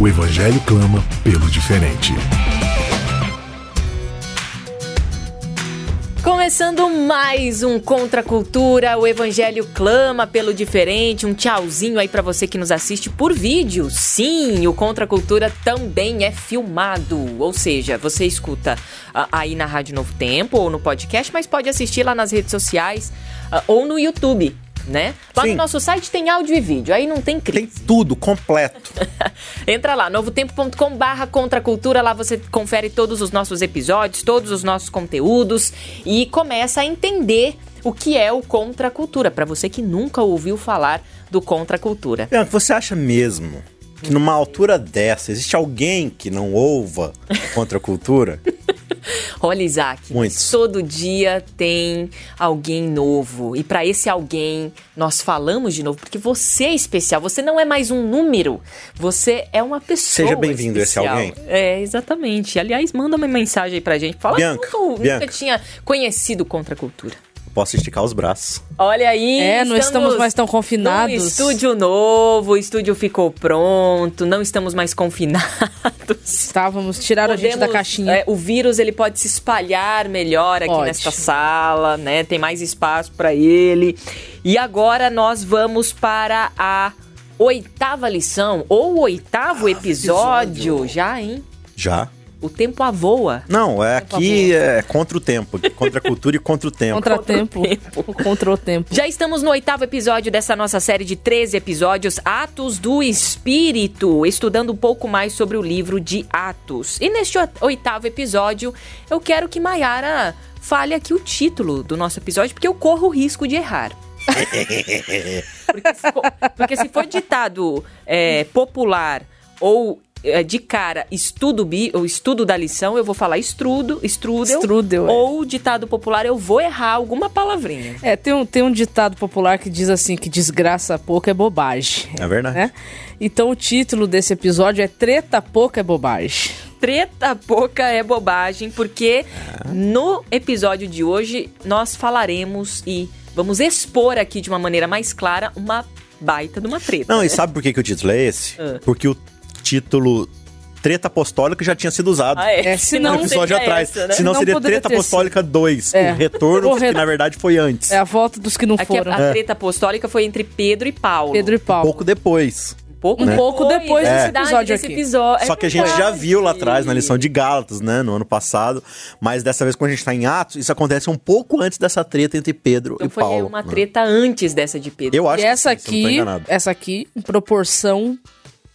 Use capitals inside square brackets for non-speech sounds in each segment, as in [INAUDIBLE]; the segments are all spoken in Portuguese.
o Evangelho clama pelo diferente. Começando mais um Contra a Cultura, o Evangelho clama pelo diferente. Um tchauzinho aí para você que nos assiste por vídeo. Sim, o Contra a Cultura também é filmado, ou seja, você escuta uh, aí na Rádio Novo Tempo ou no podcast, mas pode assistir lá nas redes sociais uh, ou no YouTube né? Lá Sim. no nosso site tem áudio e vídeo, aí não tem crise. Tem tudo, completo. [LAUGHS] Entra lá, novotempo.com barra contracultura, lá você confere todos os nossos episódios, todos os nossos conteúdos e começa a entender o que é o contracultura, para você que nunca ouviu falar do contracultura. Bianca, você acha mesmo que numa altura dessa existe alguém que não ouva [LAUGHS] contracultura? [LAUGHS] Olha, Isaac, Muitos. todo dia tem alguém novo. E para esse alguém, nós falamos de novo, porque você é especial. Você não é mais um número. Você é uma pessoa. Seja bem-vindo esse alguém. É, exatamente. Aliás, manda uma mensagem aí pra gente. Fala Bianca, que nunca, Bianca. nunca tinha conhecido Contra a Cultura posso esticar os braços. Olha aí. É, não estamos mais tão confinados. estúdio novo, o estúdio ficou pronto, não estamos mais confinados. Estávamos, tiraram Podemos, a gente da caixinha. É, o vírus ele pode se espalhar melhor aqui pode. nesta sala, né? Tem mais espaço para ele. E agora nós vamos para a oitava lição, ou oitavo ah, episódio. episódio. Já, hein? Já. O tempo avoa. Não, é aqui é contra o tempo. Contra a cultura e contra o tempo. Contra o tempo. [LAUGHS] Contra o tempo. Já estamos no oitavo episódio dessa nossa série de 13 episódios, Atos do Espírito, estudando um pouco mais sobre o livro de Atos. E neste oitavo episódio, eu quero que Mayara fale aqui o título do nosso episódio, porque eu corro o risco de errar. [LAUGHS] porque, se for, porque se for ditado é, popular ou de cara estudo bi, o estudo da lição, eu vou falar estrudo, strudel, strudel é. ou ditado popular, eu vou errar alguma palavrinha. É, tem um, tem um ditado popular que diz assim, que desgraça pouco é bobagem. É verdade. Né? Então o título desse episódio é Treta Pouca é Bobagem. Treta Pouca é Bobagem, porque é. no episódio de hoje nós falaremos e vamos expor aqui de uma maneira mais clara uma baita de uma treta. Não, né? e sabe por que, que o título é esse? Uh. Porque o título Treta Apostólica já tinha sido usado. Ah, é. Se não, episódio atrás. Essa, né? Senão não seria Treta Apostólica 2, é. o retorno, o re... que na verdade foi antes. É a volta dos que não Aqui foram. A, a é. Treta Apostólica foi entre Pedro e Paulo. Pedro e Paulo. Um pouco depois. Pouco, né? um pouco depois é. desse episódio aqui. Episódio. Só que a gente já viu lá atrás, na lição de Gálatas, né, no ano passado, mas dessa vez quando a gente tá em Atos, isso acontece um pouco antes dessa treta entre Pedro então e Paulo. foi uma né? treta antes dessa de Pedro. Eu acho e essa que sim, aqui, essa aqui, em proporção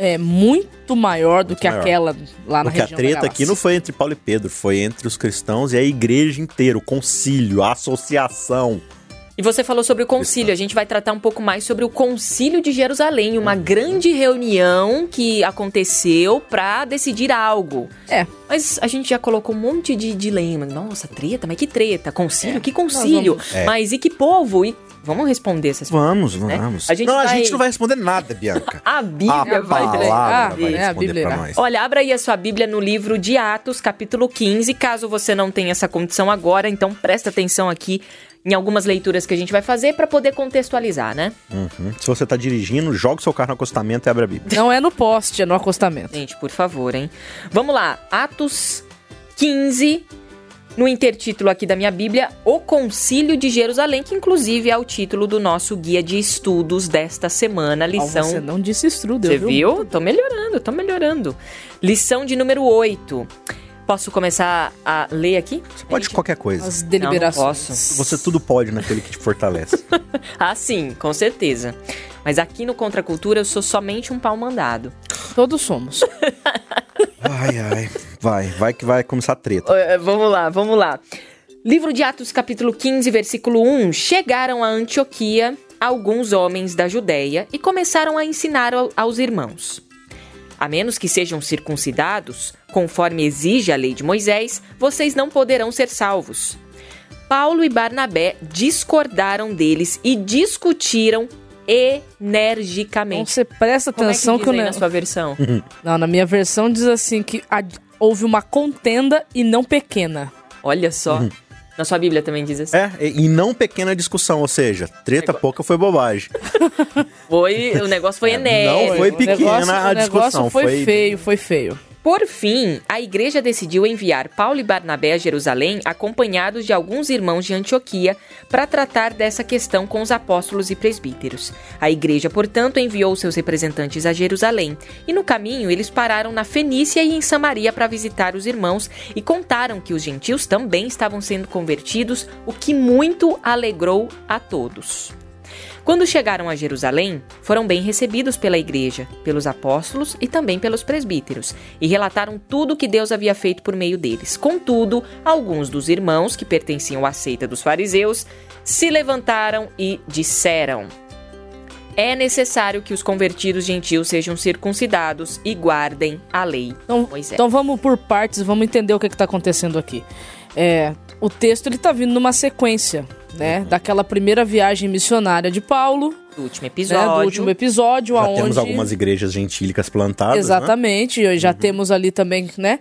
é muito maior do muito que maior. aquela lá na Porque região a treta aqui não foi entre Paulo e Pedro, foi entre os cristãos e a igreja inteira, o concílio, a associação. E você falou sobre o concílio, a gente vai tratar um pouco mais sobre o concílio de Jerusalém, uma grande reunião que aconteceu para decidir algo. É. Mas a gente já colocou um monte de dilema. Nossa, treta, mas que treta? Concílio? É. Que concílio? É. Mas e que povo? E Vamos responder essas Vamos, né? vamos. A gente não, vai... a gente não vai responder nada, Bianca. [LAUGHS] a Bíblia a vai vai é, a Bíblia. pra nós. Olha, abra aí a sua Bíblia no livro de Atos, capítulo 15. Caso você não tenha essa condição agora, então presta atenção aqui em algumas leituras que a gente vai fazer para poder contextualizar, né? Uhum. Se você tá dirigindo, joga o seu carro no acostamento e abre a Bíblia. Não é no poste, é no acostamento. Gente, por favor, hein? Vamos lá, Atos 15, no intertítulo aqui da minha Bíblia, O Concílio de Jerusalém, que inclusive é o título do nosso guia de estudos desta semana, lição... Oh, você não disse estudo, Você viu? viu? Tô melhorando, tô melhorando. Lição de número 8. Posso começar a ler aqui? Você pode gente... qualquer coisa. As deliberações. Não, posso. Você tudo pode naquele que te fortalece. [LAUGHS] ah, sim, com certeza. Mas aqui no Contra a Cultura eu sou somente um pau mandado. Todos somos. [LAUGHS] ai, ai. Vai, vai que vai começar a treta. Uh, vamos lá, vamos lá. Livro de Atos, capítulo 15, versículo 1. Chegaram a Antioquia alguns homens da Judéia e começaram a ensinar aos irmãos. A menos que sejam circuncidados, conforme exige a lei de Moisés, vocês não poderão ser salvos. Paulo e Barnabé discordaram deles e discutiram energicamente. Então você presta Como atenção é que, que, ne- na sua versão? [LAUGHS] Não, na minha versão diz assim que a- houve uma contenda e não pequena. Olha só. Na sua Bíblia também diz assim. É, e e não pequena discussão, ou seja, treta pouca foi bobagem. Foi, o negócio foi enérgico. Não foi pequena negócio- a o negócio discussão, foi, foi- feio, foi feio. Por fim, a igreja decidiu enviar Paulo e Barnabé a Jerusalém, acompanhados de alguns irmãos de Antioquia, para tratar dessa questão com os apóstolos e presbíteros. A igreja, portanto, enviou seus representantes a Jerusalém, e no caminho eles pararam na Fenícia e em Samaria para visitar os irmãos e contaram que os gentios também estavam sendo convertidos, o que muito alegrou a todos. Quando chegaram a Jerusalém, foram bem recebidos pela igreja, pelos apóstolos e também pelos presbíteros, e relataram tudo o que Deus havia feito por meio deles. Contudo, alguns dos irmãos que pertenciam à seita dos fariseus se levantaram e disseram: É necessário que os convertidos gentios sejam circuncidados e guardem a lei. Então, Moisés. então vamos por partes, vamos entender o que está acontecendo aqui. É, o texto ele tá vindo numa sequência, né? Uhum. Daquela primeira viagem missionária de Paulo, do último né, episódio. do último episódio, Já aonde temos algumas igrejas gentílicas plantadas, né? Exatamente, já temos ali também, né,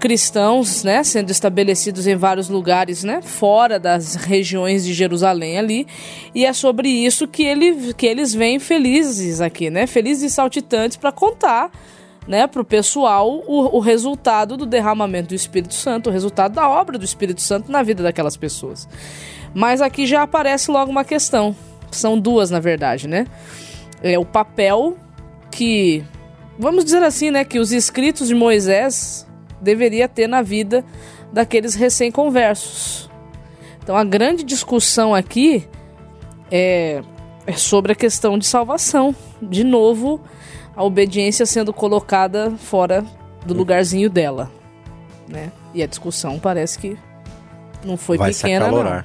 cristãos, né, sendo estabelecidos em vários lugares, né, fora das regiões de Jerusalém ali, e é sobre isso que, ele, que eles vêm felizes aqui, né, felizes e saltitantes para contar, né, pessoal o, o resultado do derramamento do Espírito Santo, o resultado da obra do Espírito Santo na vida daquelas pessoas. Mas aqui já aparece logo uma questão, são duas na verdade, né, é o papel que vamos dizer assim, né, que os escritos de Moisés deveria ter na vida daqueles recém-conversos. Então a grande discussão aqui é, é sobre a questão de salvação. De novo, a obediência sendo colocada fora do lugarzinho dela, né? E a discussão parece que não foi Vai se pequena, não.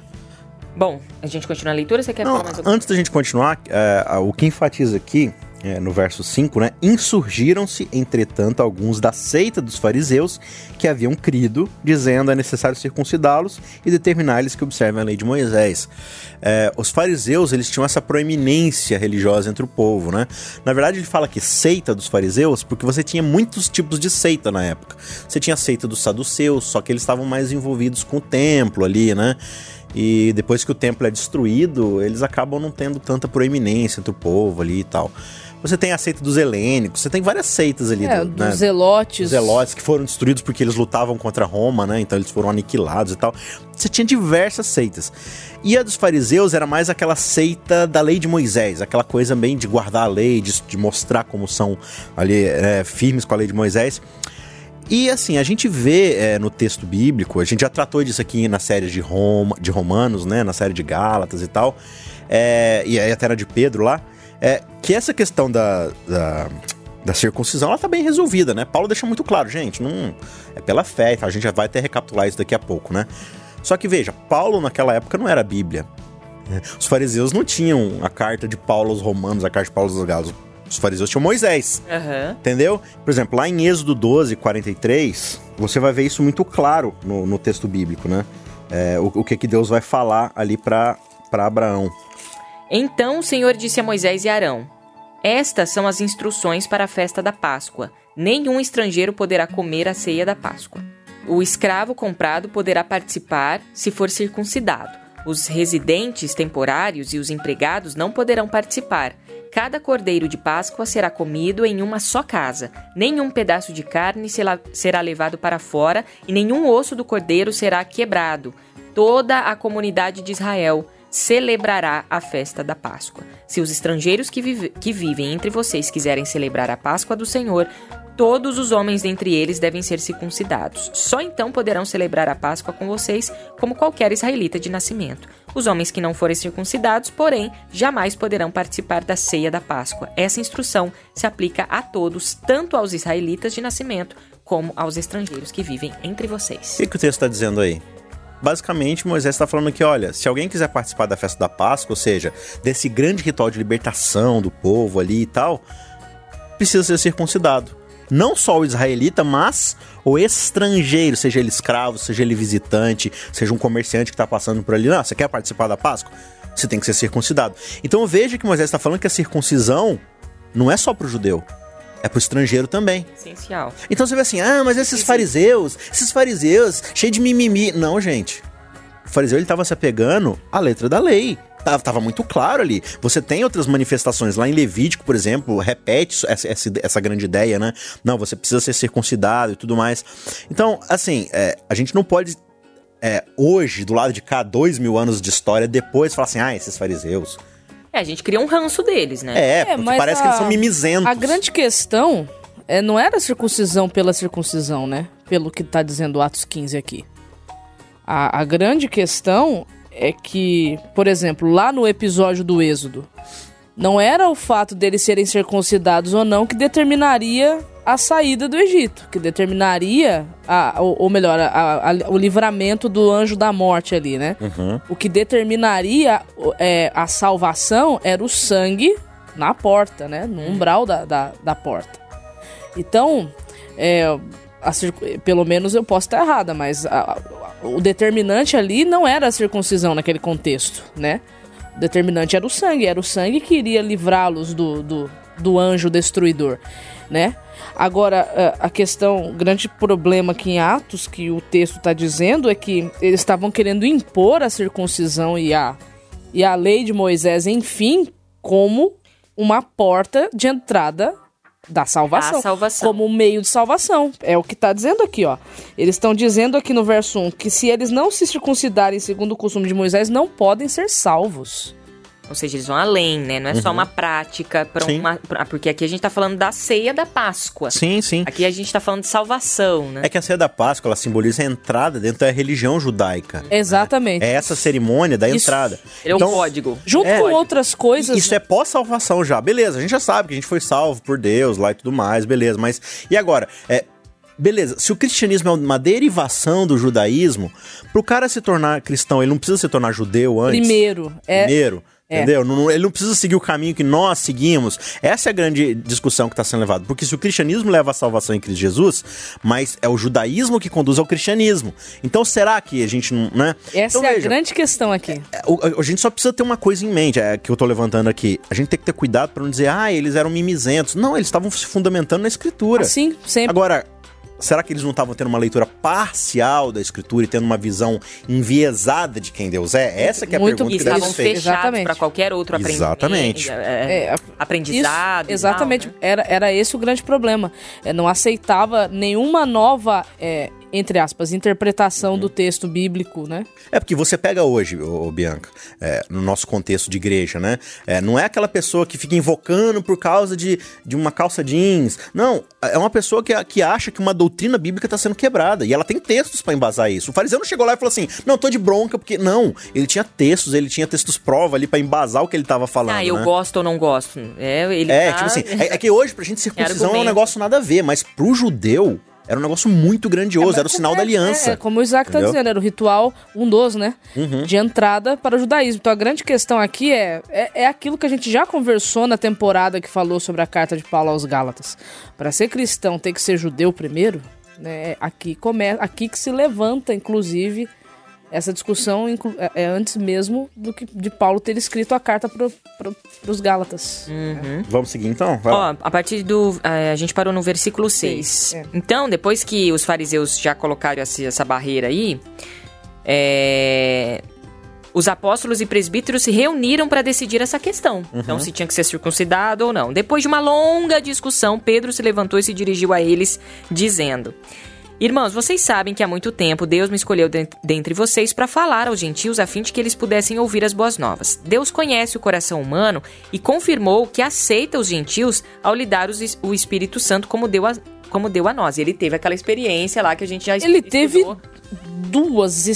Bom, a gente continua a leitura? Você quer Não, falar mais alguma antes da gente continuar, é, o que enfatiza aqui, é, no verso 5, né? Insurgiram-se, entretanto, alguns da seita dos fariseus que haviam crido, dizendo é necessário circuncidá-los e determinar-lhes que observem a lei de Moisés. É, os fariseus, eles tinham essa proeminência religiosa entre o povo, né? Na verdade, ele fala que seita dos fariseus, porque você tinha muitos tipos de seita na época. Você tinha a seita dos saduceus, só que eles estavam mais envolvidos com o templo ali, né? E depois que o templo é destruído, eles acabam não tendo tanta proeminência entre o povo ali e tal. Você tem a seita dos helênicos, você tem várias seitas ali. É, do- dos né? zelotes. Os zelotes que foram destruídos porque eles lutavam contra Roma, né? Então eles foram aniquilados e tal. Você tinha diversas seitas. E a dos fariseus era mais aquela seita da lei de Moisés, aquela coisa bem de guardar a lei, de, de mostrar como são ali é, firmes com a lei de Moisés. E assim, a gente vê é, no texto bíblico, a gente já tratou disso aqui na série de, Roma, de Romanos, né? Na série de Gálatas e tal. é, e aí até na de Pedro lá. É, que essa questão da, da, da circuncisão, ela tá bem resolvida, né? Paulo deixa muito claro, gente, não é pela fé, a gente já vai até recapitular isso daqui a pouco, né? Só que veja, Paulo naquela época não era a Bíblia. né? Os fariseus não tinham a carta de Paulo aos romanos, a carta de Paulo aos galos. Os fariseus tinham Moisés. Aham. Entendeu? Por exemplo, lá em Êxodo 12, 43, você vai ver isso muito claro no, no texto bíblico, né? É, o, o que, que Deus vai falar ali para Abraão. Então o Senhor disse a Moisés e Arão: Estas são as instruções para a festa da Páscoa. Nenhum estrangeiro poderá comer a ceia da Páscoa. O escravo comprado poderá participar se for circuncidado. Os residentes temporários e os empregados não poderão participar. Cada cordeiro de Páscoa será comido em uma só casa. Nenhum pedaço de carne será levado para fora e nenhum osso do cordeiro será quebrado. Toda a comunidade de Israel celebrará a festa da Páscoa. Se os estrangeiros que, vive- que vivem entre vocês quiserem celebrar a Páscoa do Senhor, todos os homens dentre eles devem ser circuncidados. Só então poderão celebrar a Páscoa com vocês, como qualquer israelita de nascimento. Os homens que não forem circuncidados, porém, jamais poderão participar da ceia da Páscoa. Essa instrução se aplica a todos, tanto aos israelitas de nascimento como aos estrangeiros que vivem entre vocês. O que, que o texto está dizendo aí? Basicamente, Moisés está falando que, olha, se alguém quiser participar da festa da Páscoa, ou seja, desse grande ritual de libertação do povo ali e tal, precisa ser circuncidado. Não só o israelita, mas o estrangeiro, seja ele escravo, seja ele visitante, seja um comerciante que está passando por ali. Não, você quer participar da Páscoa? Você tem que ser circuncidado. Então veja que Moisés está falando que a circuncisão não é só para o judeu, é para o estrangeiro também. Essencial. Então você vê assim, ah, mas esses fariseus, esses fariseus, cheio de mimimi. Não, gente. O fariseu ele estava se apegando à letra da lei. Tava, tava muito claro ali. Você tem outras manifestações. Lá em Levítico, por exemplo, repete essa, essa, essa grande ideia, né? Não, você precisa ser circuncidado e tudo mais. Então, assim, é, a gente não pode é, hoje, do lado de cá, dois mil anos de história, depois falar assim, ah, esses fariseus. É, a gente cria um ranço deles, né? É, É, porque mas parece a- que eles são mimizentos. A grande questão é, não era a circuncisão pela circuncisão, né? Pelo que tá dizendo Atos 15 aqui. A, a grande questão é que, por exemplo, lá no episódio do Êxodo, não era o fato deles serem circuncidados ou não que determinaria a saída do Egito, que determinaria, a, ou, ou melhor, a- a- o livramento do anjo da morte ali, né? O que determinaria é, a salvação era o sangue na porta, né? No umbral da, da, da porta. Então, é, pelo menos eu posso estar errada, mas o determinante ali não era a circuncisão naquele contexto, né? Determinante era o sangue, era o sangue que iria livrá-los do, do, do anjo destruidor, né? Agora, a a questão, o grande problema aqui em Atos, que o texto está dizendo, é que eles estavam querendo impor a circuncisão e a, e a lei de Moisés, enfim, como uma porta de entrada da salvação. Salvação. Como um meio de salvação. É o que está dizendo aqui, ó. Eles estão dizendo aqui no verso 1 que se eles não se circuncidarem segundo o costume de Moisés, não podem ser salvos. Ou seja, eles vão além, né? Não é só uma prática para uma. pra- porque aqui a gente tá falando da ceia da Páscoa. Sim, sim. Aqui a gente tá falando de salvação, né? É que a ceia da Páscoa, ela simboliza a entrada dentro da religião judaica. Exatamente. É essa cerimônia da Isso. entrada. Ele é Então, o código. Junto É. com outras coisas. Isso é pós-salvação já. Beleza, a gente já sabe que a gente foi salvo por Deus lá e tudo mais, beleza. Mas e agora? É, beleza, se o cristianismo é uma derivação do judaísmo, pro cara se tornar cristão, ele não precisa se tornar judeu antes? Primeiro, é, Primeiro. É. Entendeu? Ele não precisa seguir o caminho que nós seguimos. Essa é a grande discussão que está sendo levada. Porque se o cristianismo leva à salvação em Cristo Jesus, mas é o judaísmo que conduz ao cristianismo. Então será que a gente não. Né? essa então, é a veja, grande questão aqui. é, o- a, a gente só precisa ter uma coisa em mente, é, que eu tô levantando aqui. A gente tem que ter cuidado para não dizer, ah, eles eram mimizentos. Não, eles estavam se fundamentando na escritura. Assim, sempre. Agora, será que eles não estavam tendo uma leitura parcial da escritura e tendo uma visão enviesada de quem Deus é? Essa que é a Muito- pergunta que deve estavam ser feita. Exatamente. para qualquer outro aprendizado. Exatamente. É, a- aprendizado. Isso, exatamente. tal, né? era, era esse o grande problema. É, não aceitava nenhuma nova, é, entre aspas, interpretação do texto bíblico, né? É porque você pega hoje, ô, ô, Bianca, é, no nosso contexto de igreja, né? É, não é aquela pessoa que fica invocando por causa de, de uma calça jeans. Não, é uma pessoa que, que acha que uma doutrina bíblica está sendo quebrada. E ela tem textos para embasar isso. O fariseu não chegou lá e falou assim: não, tô de bronca, porque. Não, ele tinha textos, ele tinha textos prova ali para embasar o que ele tava falando. Ah, eu né? gosto ou não gosto. É, ele É, tá- tipo assim, [LAUGHS] é, é que hoje pra gente circuncisão é um argumento. negócio nada a ver, mas pro judeu era um negócio muito grandioso, era o sinal da aliança. É, como o Isaac tá? Uhum. dizendo, era o ritual, um dos, né? De entrada para o judaísmo. Então a grande questão aqui é, é, é aquilo que a gente já conversou na temporada que falou sobre a carta de Paulo aos Gálatas. Para ser cristão tem que ser judeu primeiro, né? Aqui, come, aqui que se levanta, inclusive, essa discussão é, é antes mesmo do que de Paulo ter escrito a carta para os Gálatas. Vamos seguir então? Ó, a partir do. eh, a gente parou no versículo 6. Seis, é. Então, depois que os fariseus já colocaram essa, essa barreira aí, é, os apóstolos e presbíteros se reuniram para decidir essa questão. Então, se tinha que ser circuncidado ou não. Depois de uma longa discussão, Pedro se levantou e se dirigiu a eles, dizendo. Irmãos, vocês sabem que há muito tempo Deus me escolheu den- dentre vocês para falar aos gentios a fim de que eles pudessem ouvir as boas novas. Deus conhece o coração humano e confirmou que aceita os gentios ao lhe dar os o Espírito Santo como deu a, como deu a nós. Ele teve aquela experiência lá que a gente já Ele estudou. teve duas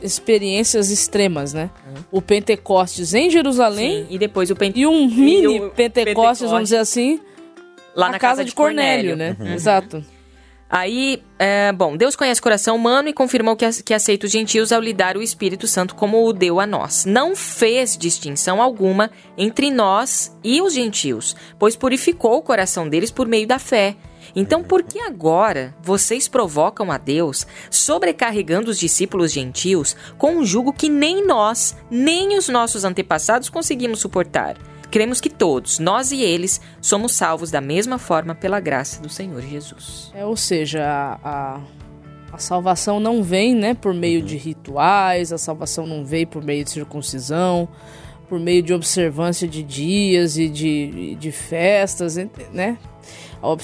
experiências extremas, né? O Pentecostes em Jerusalém Sim, e depois o Pente... e um mini o Pentecostes, vamos dizer assim, lá na na casa, de Cornélio, né? Uhum. Exato. Aí, é, bom, Deus conhece o coração humano e confirmou que, que aceita os gentios ao lhe dar o Espírito Santo como o deu a nós. Não fez distinção alguma entre nós e os gentios, pois purificou o coração deles por meio da fé. Então, por que agora vocês provocam a Deus, sobrecarregando os discípulos gentios com um jugo que nem nós, nem os nossos antepassados conseguimos suportar? Cremos que todos, nós e eles, somos salvos da mesma forma pela graça do Senhor Jesus. É, ou seja, a, a, a salvação não vem né, por meio de rituais, a salvação não vem por meio de circuncisão, por meio de observância de dias e de, de festas, né?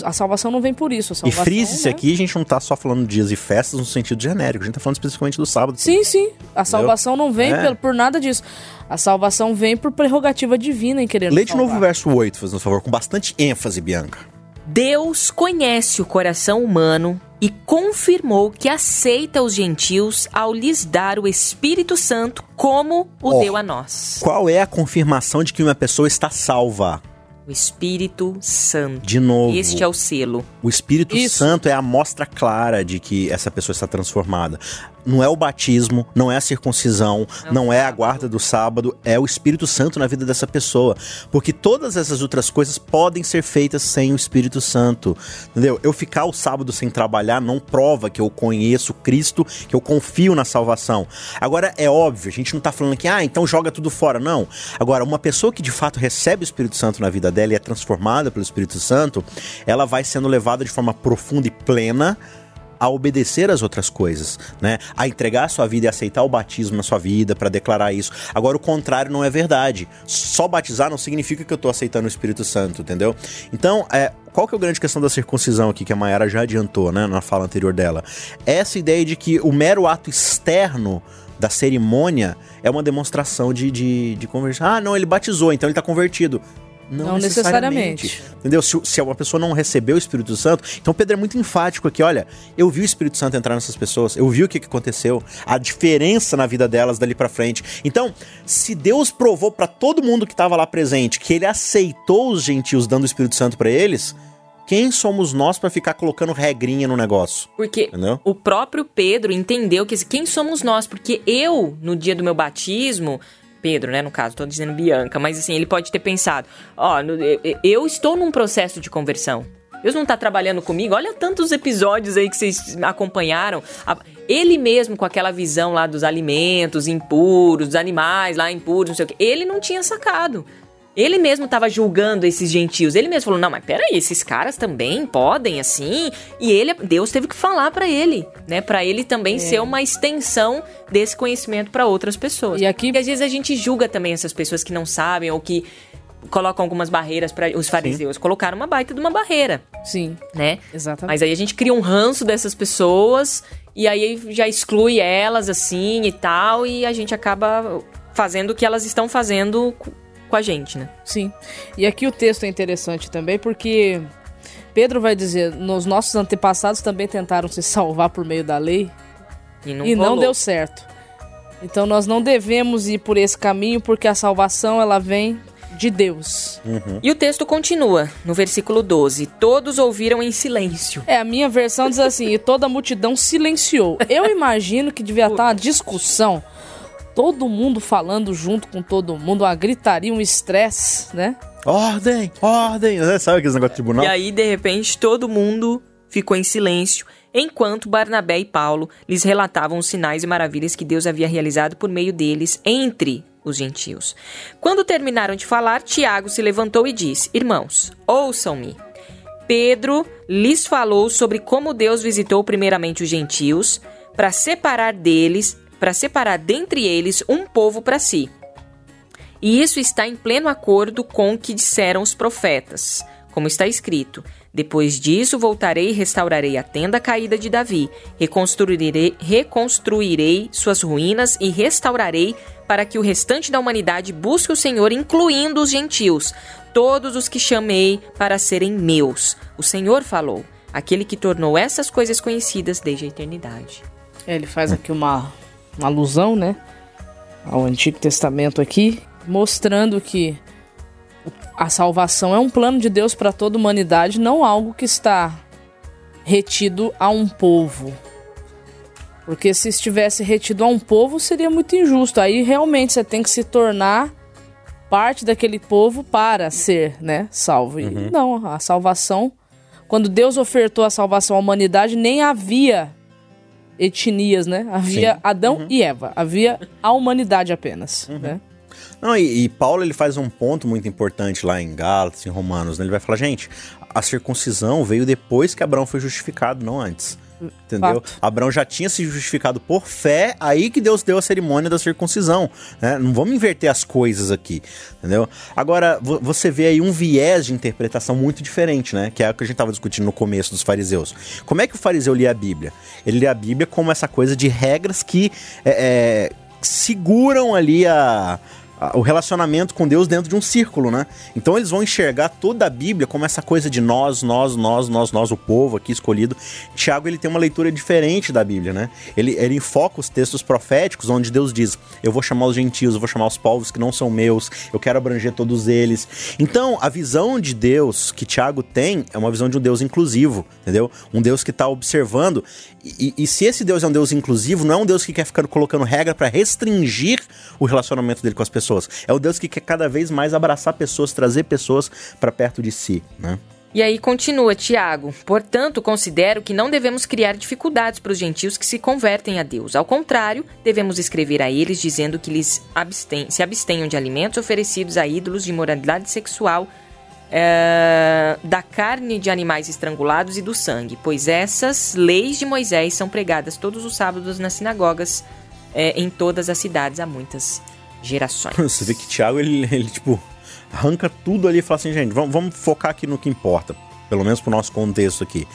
A salvação não vem por isso. e frise-se né? aqui, a gente não está só falando de dias e festas no sentido genérico, a gente está falando especificamente do sábado. Sim, sim. A salvação não vem é. por, por, nada disso. A salvação vem por prerrogativa divina em querer Leite novo verso 8, fazendo favor, com bastante ênfase, Bianca. Deus conhece o coração humano e confirmou que aceita os gentios ao lhes dar o Espírito Santo como o oh, deu a nós. Qual é a confirmação de que uma pessoa está salva? O Espírito Santo. De novo. Este é o selo. O Espírito Isso. Santo é a mostra clara de que essa pessoa está transformada não é o batismo, não é a circuncisão, não, não é a guarda do sábado, é o Espírito Santo na vida dessa pessoa. Porque todas essas outras coisas podem ser feitas sem o Espírito Santo. Entendeu? Eu ficar o sábado sem trabalhar não prova que eu conheço Cristo, que eu confio na salvação. Agora, é óbvio, a gente não está falando que, ah, então joga tudo fora. Não. Agora, uma pessoa que de fato recebe o Espírito Santo na vida dela e é transformada pelo Espírito Santo, ela vai sendo levada de forma profunda e plena a obedecer as outras coisas, né? A entregar a sua vida e aceitar o batismo na sua vida para declarar isso. Agora o contrário não é verdade. Só batizar não significa que eu estou aceitando o Espírito Santo, entendeu? Então, é, qual que é a grande questão da circuncisão aqui que a Mayara já adiantou, né, na fala anterior dela? Essa ideia de que o mero ato externo da cerimônia é uma demonstração de, de, de conversão. Ah, não, ele batizou, então ele está convertido. Não, não necessariamente. necessariamente. Entendeu? Se, se uma pessoa não recebeu o Espírito Santo, então Pedro é muito enfático aqui. Olha, eu vi o Espírito Santo entrar nessas pessoas, eu vi o que, que aconteceu, a diferença na vida delas dali para frente. Então, se Deus provou para todo mundo que estava lá presente que ele aceitou os gentios dando o Espírito Santo para eles, quem somos nós para ficar colocando regrinha no negócio? Porque Entendeu? o próprio Pedro entendeu que quem somos nós? Porque eu, no dia do meu batismo, Pedro, né, no caso, tô dizendo Bianca, mas assim, ele pode ter pensado, ó, oh, eu estou num processo de conversão. Deus não tá trabalhando comigo. Olha tantos episódios aí que vocês acompanharam. Ele mesmo com aquela visão lá dos alimentos impuros, dos animais lá impuros, não sei o que. Ele não tinha sacado. Ele mesmo estava julgando esses gentios. Ele mesmo falou: "Não, mas peraí, esses caras também podem assim?" E ele, Deus teve que falar para ele, né, para ele também é. ser uma extensão desse conhecimento para outras pessoas. E aqui, às vezes a gente julga também essas pessoas que não sabem ou que colocam algumas barreiras para os fariseus Sim. colocaram uma baita de uma barreira. Sim. Né? Exatamente. Mas aí a gente cria um ranço dessas pessoas e aí já exclui elas assim e tal e a gente acaba fazendo o que elas estão fazendo com a gente, né? Sim. E aqui o texto é interessante também porque Pedro vai dizer: nos nossos antepassados também tentaram se salvar por meio da lei e não, e não deu certo. Então nós não devemos ir por esse caminho porque a salvação ela vem de Deus. Uhum. E o texto continua no versículo 12: Todos ouviram em silêncio. É, a minha versão diz assim: e toda a multidão silenciou. Eu imagino que devia estar uma discussão todo mundo falando junto com todo mundo, uma gritaria, um estresse, né? Ordem, ordem. Sabe aquele negócio de tribunal? E aí, de repente, todo mundo ficou em silêncio, enquanto Barnabé e Paulo lhes relatavam os sinais e maravilhas que Deus havia realizado por meio deles entre os gentios. Quando terminaram de falar, Tiago se levantou e disse: Irmãos, ouçam-me. Pedro lhes falou sobre como Deus visitou primeiramente os gentios para separar deles para separar dentre eles um povo para si. E isso está em pleno acordo com o que disseram os profetas, como está escrito: Depois disso voltarei e restaurarei a tenda caída de Davi, reconstruirei, reconstruirei suas ruínas e restaurarei para que o restante da humanidade busque o Senhor, incluindo os gentios, todos os que chamei para serem meus. O Senhor falou, aquele que tornou essas coisas conhecidas desde a eternidade. Ele faz aqui uma uma alusão, né, ao Antigo Testamento aqui, mostrando que a salvação é um plano de Deus para toda a humanidade, não algo que está retido a um povo. Porque se estivesse retido a um povo, seria muito injusto. Aí realmente você tem que se tornar parte daquele povo para ser, né, salvo. Uhum. E não, a salvação, quando Deus ofertou a salvação à humanidade, nem havia etnias, né? Havia Sim. Adão uhum. e Eva, havia a humanidade apenas, uhum. né? Não, e, e, Paulo ele faz um ponto muito importante lá em Gálatas, em Romanos, né? Ele vai falar, gente, a circuncisão veio depois que Abraão foi justificado, não antes. Entendeu? Fato. Abraão já tinha se justificado por fé, aí que Deus deu a cerimônia da circuncisão. Né? Não vamos inverter as coisas aqui. Entendeu? Agora, você vê aí um viés de interpretação muito diferente, né? Que é o que a gente estava discutindo no começo dos fariseus. Como é que o fariseu lia a Bíblia? Ele lia a Bíblia como essa coisa de regras que é, é, seguram ali a o relacionamento com Deus dentro de um círculo, né? Então eles vão enxergar toda a Bíblia como essa coisa de nós, nós, nós, nós, nós, o povo aqui escolhido. Tiago ele tem uma leitura diferente da Bíblia, né? Ele, ele enfoca os textos proféticos onde Deus diz: Eu vou chamar os gentios, eu vou chamar os povos que não são meus, eu quero abranger todos eles. Então a visão de Deus que Tiago tem é uma visão de um Deus inclusivo, entendeu? Um Deus que está observando. E, e, se esse Deus é um Deus inclusivo, não é um Deus que quer ficar colocando regra para restringir o relacionamento dele com as pessoas pessoas. É o Deus que quer cada vez mais abraçar pessoas, trazer pessoas para perto de si, né? E aí continua Tiago. Portanto, considero que não devemos criar dificuldades para os gentios que se convertem a Deus. Ao contrário, devemos escrever a eles dizendo que abstêm, se abstenham de alimentos oferecidos a ídolos de moralidade sexual, é, da carne de animais estrangulados e do sangue, pois essas leis de Moisés são pregadas todos os sábados nas sinagogas é, em todas as cidades há muitas gerações. [LAUGHS] Você vê que Tiago, ele, ele tipo, arranca tudo ali e fala assim, gente, vamos, vamos focar aqui no que importa. Pelo menos pro nosso contexto aqui.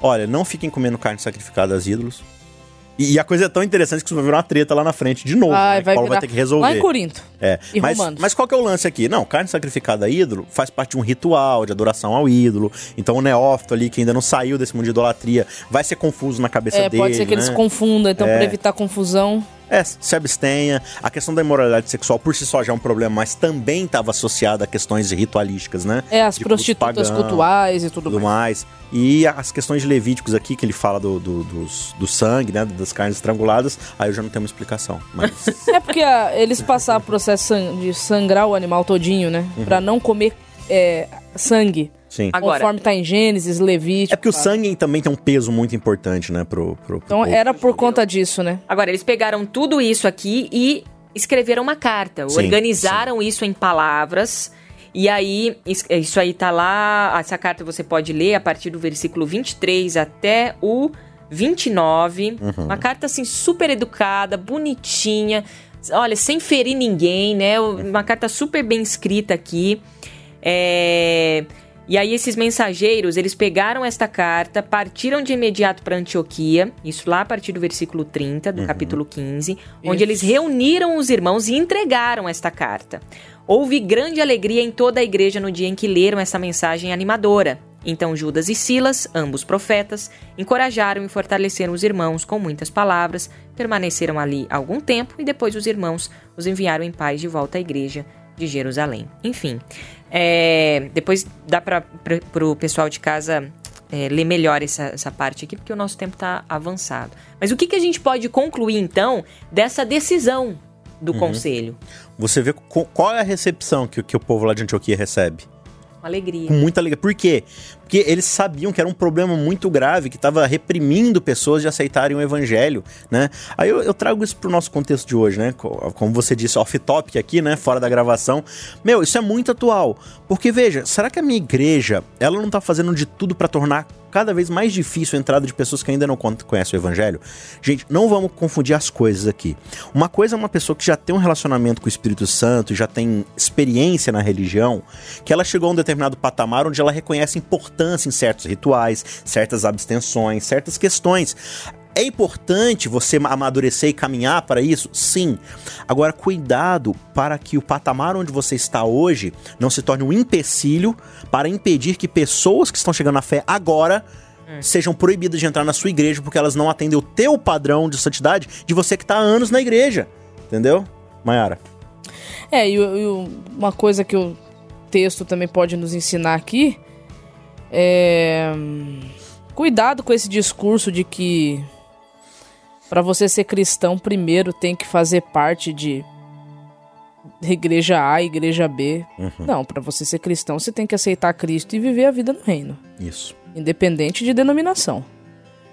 Olha, não fiquem comendo carne sacrificada aos ídolos. E, e, a coisa é tão interessante que isso vai virar uma treta lá na frente de novo. Ai, né? vai Paulo vai ter que resolver. Lá em Corinto. É. E mas, Romanos. mas qual que é o lance aqui? Não, carne sacrificada a ídolo faz parte de um ritual de adoração ao ídolo. Então o neófito ali, que ainda não saiu desse mundo de idolatria, vai ser confuso na cabeça é, dele. Pode ser que né? eles confundam, então, é. para evitar confusão. É, se abstenha. A questão da imoralidade sexual por si só já é um problema, mas também estava associada a questões ritualísticas, né? É, as de prostitutas pagão, cultuais e tudo, tudo mais. mais. E as questões de Levíticos aqui, que ele fala do, do, dos, do sangue, né? Das carnes estranguladas, aí eu já não tenho uma explicação. Mas... [LAUGHS] é porque a, eles passaram o processo de sangrar o animal todinho, né? Uhum. Pra não comer é, sangue. Sim. Agora, Conforme tá em Gênesis, Levítico. É porque o sangue também tem um peso muito importante, né? Pro, pro, pro então povo. era por conta disso, né? Agora, eles pegaram tudo isso aqui e escreveram uma carta. Sim, organizaram sim. isso em palavras. E aí, isso aí tá lá. Essa carta você pode ler a partir do versículo 23 até o 29. Uhum. Uma carta assim super educada, bonitinha. Olha, sem ferir ninguém, né? Uma carta super bem escrita aqui. É. E aí esses mensageiros, eles pegaram esta carta, partiram de imediato para Antioquia, isso lá a partir do versículo 30 do uhum. capítulo 15, onde isso. eles reuniram os irmãos e entregaram esta carta. Houve grande alegria em toda a igreja no dia em que leram essa mensagem animadora. Então Judas e Silas, ambos profetas, encorajaram e fortaleceram os irmãos com muitas palavras, permaneceram ali algum tempo e depois os irmãos os enviaram em paz de volta à igreja de Jerusalém. Enfim, é, depois dá para o pessoal de casa é, ler melhor essa, essa parte aqui, porque o nosso tempo está avançado. Mas o que, que a gente pode concluir, então, dessa decisão do uhum. conselho? Você vê qual é a recepção que, que o povo lá de Antioquia recebe? Com alegria. Com muita alegria. Por quê? Porque eles sabiam que era um problema muito grave, que estava reprimindo pessoas de aceitarem o evangelho, né? Aí eu, eu trago isso para o nosso contexto de hoje, né? Como você disse, off-topic aqui, né? Fora da gravação. Meu, isso é muito atual. Porque, veja, será que a minha igreja, ela não está fazendo de tudo para tornar cada vez mais difícil a entrada de pessoas que ainda não conhecem o evangelho? Gente, não vamos confundir as coisas aqui. Uma coisa é uma pessoa que já tem um relacionamento com o Espírito Santo, já tem experiência na religião, que ela chegou a um determinado patamar onde ela reconhece importância em certos rituais, certas abstenções, certas questões. É importante você amadurecer e caminhar para isso? Sim. Agora, cuidado para que o patamar onde você está hoje não se torne um empecilho para impedir que pessoas que estão chegando na fé agora hum. sejam proibidas de entrar na sua igreja porque elas não atendem o teu padrão de santidade de você que está há anos na igreja. Entendeu, Mayara? É, e, e uma coisa que o texto também pode nos ensinar aqui é Cuidado com esse discurso de que para você ser cristão, primeiro tem que fazer parte de igreja A, igreja B. Uhum. Não, para você ser cristão, você tem que aceitar Cristo e viver a vida no reino. Isso. Independente de denominação.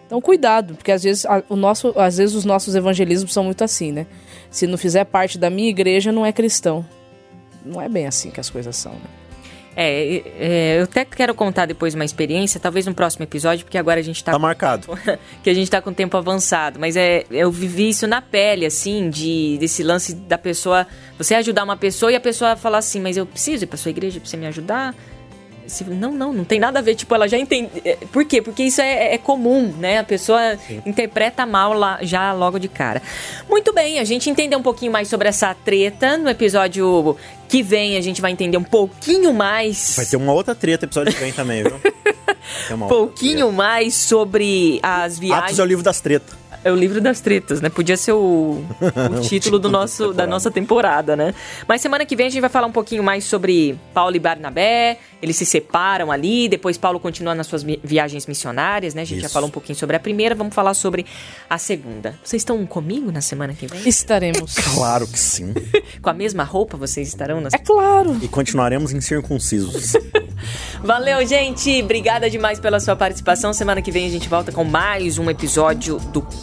Então, cuidado, porque às vezes, a, o nosso, às vezes os nossos evangelismos são muito assim, né? Se não fizer parte da minha igreja, não é cristão. Não é bem assim que as coisas são, né? É, é, eu até quero contar depois uma experiência, talvez no próximo episódio, porque agora a gente tá. Tá marcado. [LAUGHS] que a gente tá com o tempo avançado. Mas é, eu vivi isso na pele, assim, de desse lance da pessoa. Você ajudar uma pessoa e a pessoa falar assim, mas eu preciso ir pra sua igreja pra você me ajudar? Não, não, não tem nada a ver. Tipo, ela já entende. É, por quê? Porque isso é, é comum, né? A pessoa Sim. interpreta mal lá, já logo de cara. Muito bem, a gente entendeu um pouquinho mais sobre essa treta. No episódio que vem, a gente vai entender um pouquinho mais. Vai ter uma outra treta episódio que vem também, viu? [LAUGHS] um pouquinho mais sobre as viagens. Atos é o livro das tretas. É o livro das tretas, né? Podia ser o, o [LAUGHS] título do nosso, da nossa temporada, né? Mas semana que vem a gente vai falar um pouquinho mais sobre Paulo e Barnabé. Eles se separam ali, depois Paulo continua nas suas viagens missionárias, né? A gente Isso. já falou um pouquinho sobre a primeira, vamos falar sobre a segunda. Vocês estão comigo na semana que vem? Estaremos. Claro que sim. [LAUGHS] Com a mesma roupa vocês estarão? É claro. E continuaremos incircuncisos. [LAUGHS] Valeu, gente. Obrigada demais pela sua participação. Semana que vem a gente volta com mais um episódio do